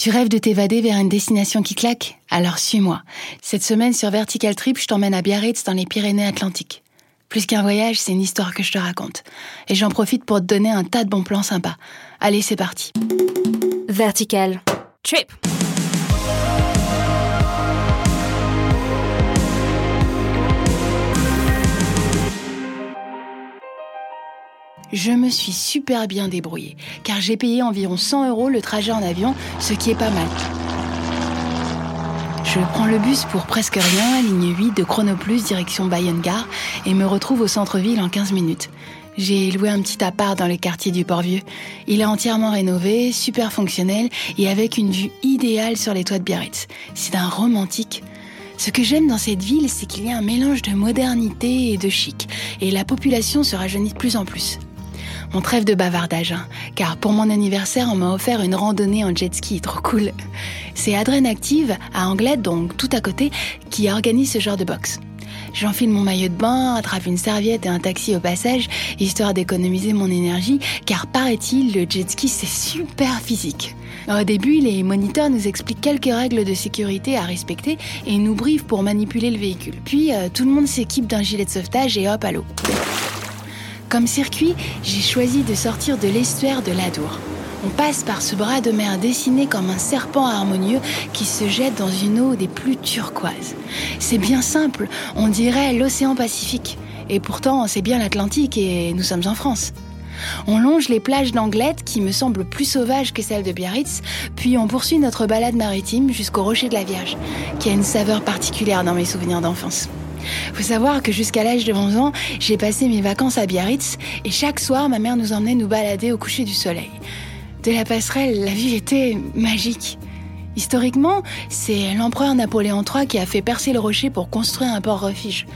Tu rêves de t'évader vers une destination qui claque? Alors suis-moi. Cette semaine sur Vertical Trip, je t'emmène à Biarritz dans les Pyrénées-Atlantiques. Plus qu'un voyage, c'est une histoire que je te raconte. Et j'en profite pour te donner un tas de bons plans sympas. Allez, c'est parti. Vertical Trip. Je me suis super bien débrouillée, car j'ai payé environ 100 euros le trajet en avion, ce qui est pas mal. Je prends le bus pour presque rien, ligne 8 de Chronoplus direction Bayonne-Gare, et me retrouve au centre-ville en 15 minutes. J'ai loué un petit appart dans le quartier du Port-Vieux. Il est entièrement rénové, super fonctionnel et avec une vue idéale sur les toits de Biarritz. C'est un romantique. Ce que j'aime dans cette ville, c'est qu'il y a un mélange de modernité et de chic, et la population se rajeunit de plus en plus. Mon trêve de bavardage, hein, car pour mon anniversaire, on m'a offert une randonnée en jet ski, trop cool. C'est Adrène Active, à Anglette, donc tout à côté, qui organise ce genre de box. J'enfile mon maillot de bain, attrape une serviette et un taxi au passage, histoire d'économiser mon énergie, car paraît-il, le jet ski c'est super physique. Au début, les moniteurs nous expliquent quelques règles de sécurité à respecter et nous briefent pour manipuler le véhicule. Puis euh, tout le monde s'équipe d'un gilet de sauvetage et hop à l'eau. Comme circuit, j'ai choisi de sortir de l'estuaire de l'Adour. On passe par ce bras de mer dessiné comme un serpent harmonieux qui se jette dans une eau des plus turquoises. C'est bien simple, on dirait l'océan Pacifique. Et pourtant, c'est bien l'Atlantique et nous sommes en France. On longe les plages d'Anglette qui me semblent plus sauvages que celles de Biarritz, puis on poursuit notre balade maritime jusqu'au rocher de la Vierge, qui a une saveur particulière dans mes souvenirs d'enfance. Faut savoir que jusqu'à l'âge de 11 ans, j'ai passé mes vacances à Biarritz et chaque soir, ma mère nous emmenait nous balader au coucher du soleil. De la passerelle, la vie était magique. Historiquement, c'est l'empereur Napoléon III qui a fait percer le rocher pour construire un port-refuge.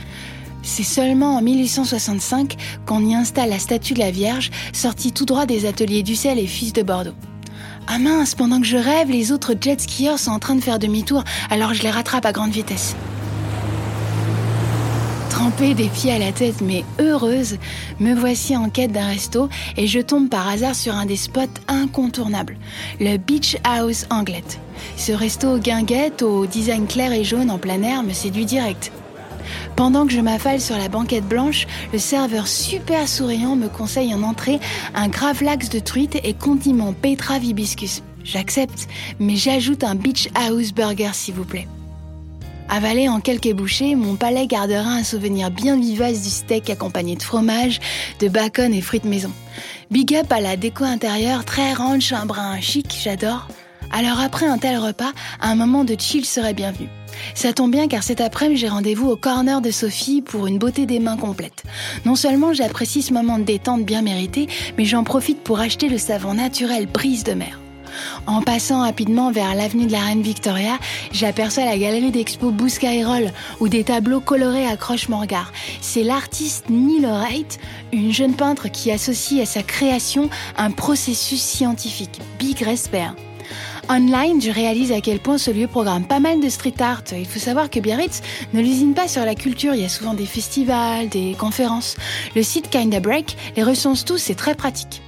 C'est seulement en 1865 qu'on y installe la statue de la Vierge, sortie tout droit des ateliers Dussel et Fils de Bordeaux. Ah mince, pendant que je rêve, les autres jet skieurs sont en train de faire demi-tour, alors je les rattrape à grande vitesse trempée des pieds à la tête mais heureuse, me voici en quête d'un resto et je tombe par hasard sur un des spots incontournables, le Beach House Anglette. Ce resto guinguette au design clair et jaune en plein air me séduit direct. Pendant que je m'affale sur la banquette blanche, le serveur super souriant me conseille en entrée un gravlax de truite et condiment Petra Vibiscus. J'accepte, mais j'ajoute un Beach House Burger s'il vous plaît. Avalé en quelques bouchées, mon palais gardera un souvenir bien vivace du steak accompagné de fromage, de bacon et frites maison. Big up à la déco intérieure très ranch, un brin chic, j'adore. Alors après un tel repas, un moment de chill serait bienvenu. Ça tombe bien car cet après-midi j'ai rendez-vous au corner de Sophie pour une beauté des mains complète. Non seulement j'apprécie ce moment de détente bien mérité, mais j'en profite pour acheter le savon naturel brise de mer. En passant rapidement vers l'avenue de la Reine Victoria, j'aperçois la galerie d'expo Bouscaïrol où des tableaux colorés accrochent mon regard. C'est l'artiste Neil Wright, une jeune peintre qui associe à sa création un processus scientifique. Big respect. Online, je réalise à quel point ce lieu programme pas mal de street art. Il faut savoir que Biarritz ne l'usine pas sur la culture, il y a souvent des festivals, des conférences. Le site Kinda Break les recense tous, c'est très pratique.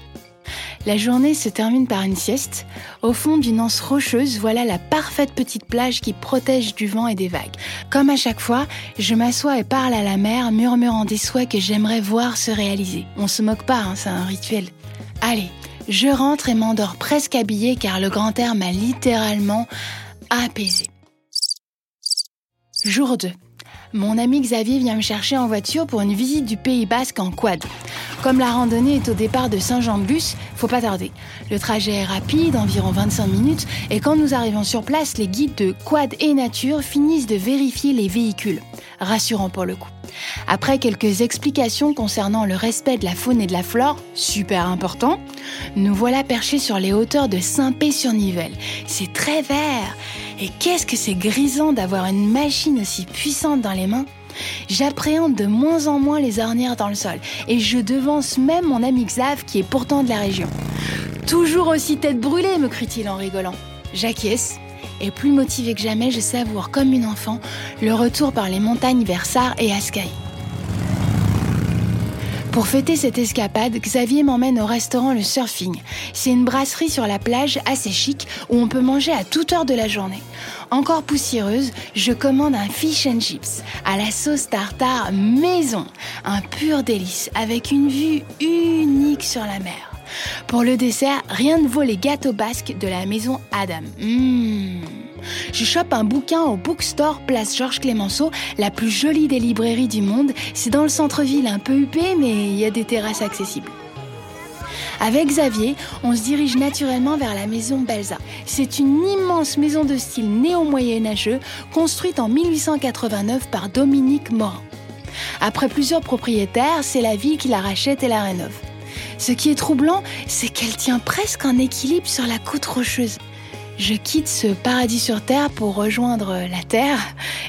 La journée se termine par une sieste. Au fond d'une anse rocheuse, voilà la parfaite petite plage qui protège du vent et des vagues. Comme à chaque fois, je m'assois et parle à la mer, murmurant des souhaits que j'aimerais voir se réaliser. On se moque pas, hein, c'est un rituel. Allez, je rentre et m'endors presque habillée car le grand air m'a littéralement apaisé. Jour 2. Mon ami Xavier vient me chercher en voiture pour une visite du Pays Basque en quad. Comme la randonnée est au départ de Saint-Jean-de-Luz, faut pas tarder. Le trajet est rapide, environ 25 minutes, et quand nous arrivons sur place, les guides de Quad et Nature finissent de vérifier les véhicules. Rassurant pour le coup. Après quelques explications concernant le respect de la faune et de la flore, super important, nous voilà perchés sur les hauteurs de Saint-Pé-sur-Nivelle. C'est très vert. Et qu'est-ce que c'est grisant d'avoir une machine aussi puissante dans les mains J'appréhende de moins en moins les ornières dans le sol et je devance même mon ami Xav qui est pourtant de la région. Toujours aussi tête brûlée, me crie-t-il en rigolant. J'acquiesce et plus motivé que jamais, je savoure comme une enfant le retour par les montagnes vers Sar et Ascaï. Pour fêter cette escapade, Xavier m'emmène au restaurant Le Surfing. C'est une brasserie sur la plage assez chic où on peut manger à toute heure de la journée. Encore poussiéreuse, je commande un fish and chips à la sauce tartare maison, un pur délice avec une vue unique sur la mer. Pour le dessert, rien ne vaut les gâteaux basques de la maison Adam. Mmh. Je chope un bouquin au Bookstore Place Georges Clémenceau, la plus jolie des librairies du monde. C'est dans le centre-ville, un peu huppé, mais il y a des terrasses accessibles. Avec Xavier, on se dirige naturellement vers la maison Belza. C'est une immense maison de style néo-moyenâgeux construite en 1889 par Dominique Morin. Après plusieurs propriétaires, c'est la ville qui la rachète et la rénove. Ce qui est troublant, c'est qu'elle tient presque en équilibre sur la côte rocheuse. Je quitte ce paradis sur Terre pour rejoindre la Terre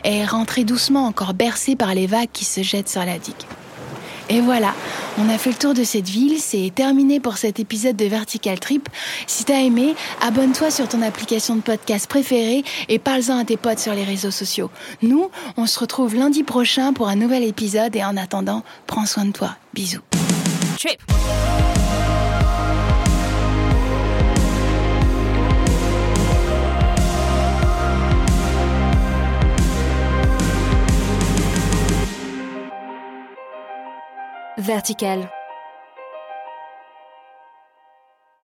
et rentrer doucement encore bercé par les vagues qui se jettent sur la digue. Et voilà, on a fait le tour de cette ville, c'est terminé pour cet épisode de Vertical Trip. Si t'as aimé, abonne-toi sur ton application de podcast préférée et parle-en à tes potes sur les réseaux sociaux. Nous, on se retrouve lundi prochain pour un nouvel épisode et en attendant, prends soin de toi. Bisous. Trip. Vertical.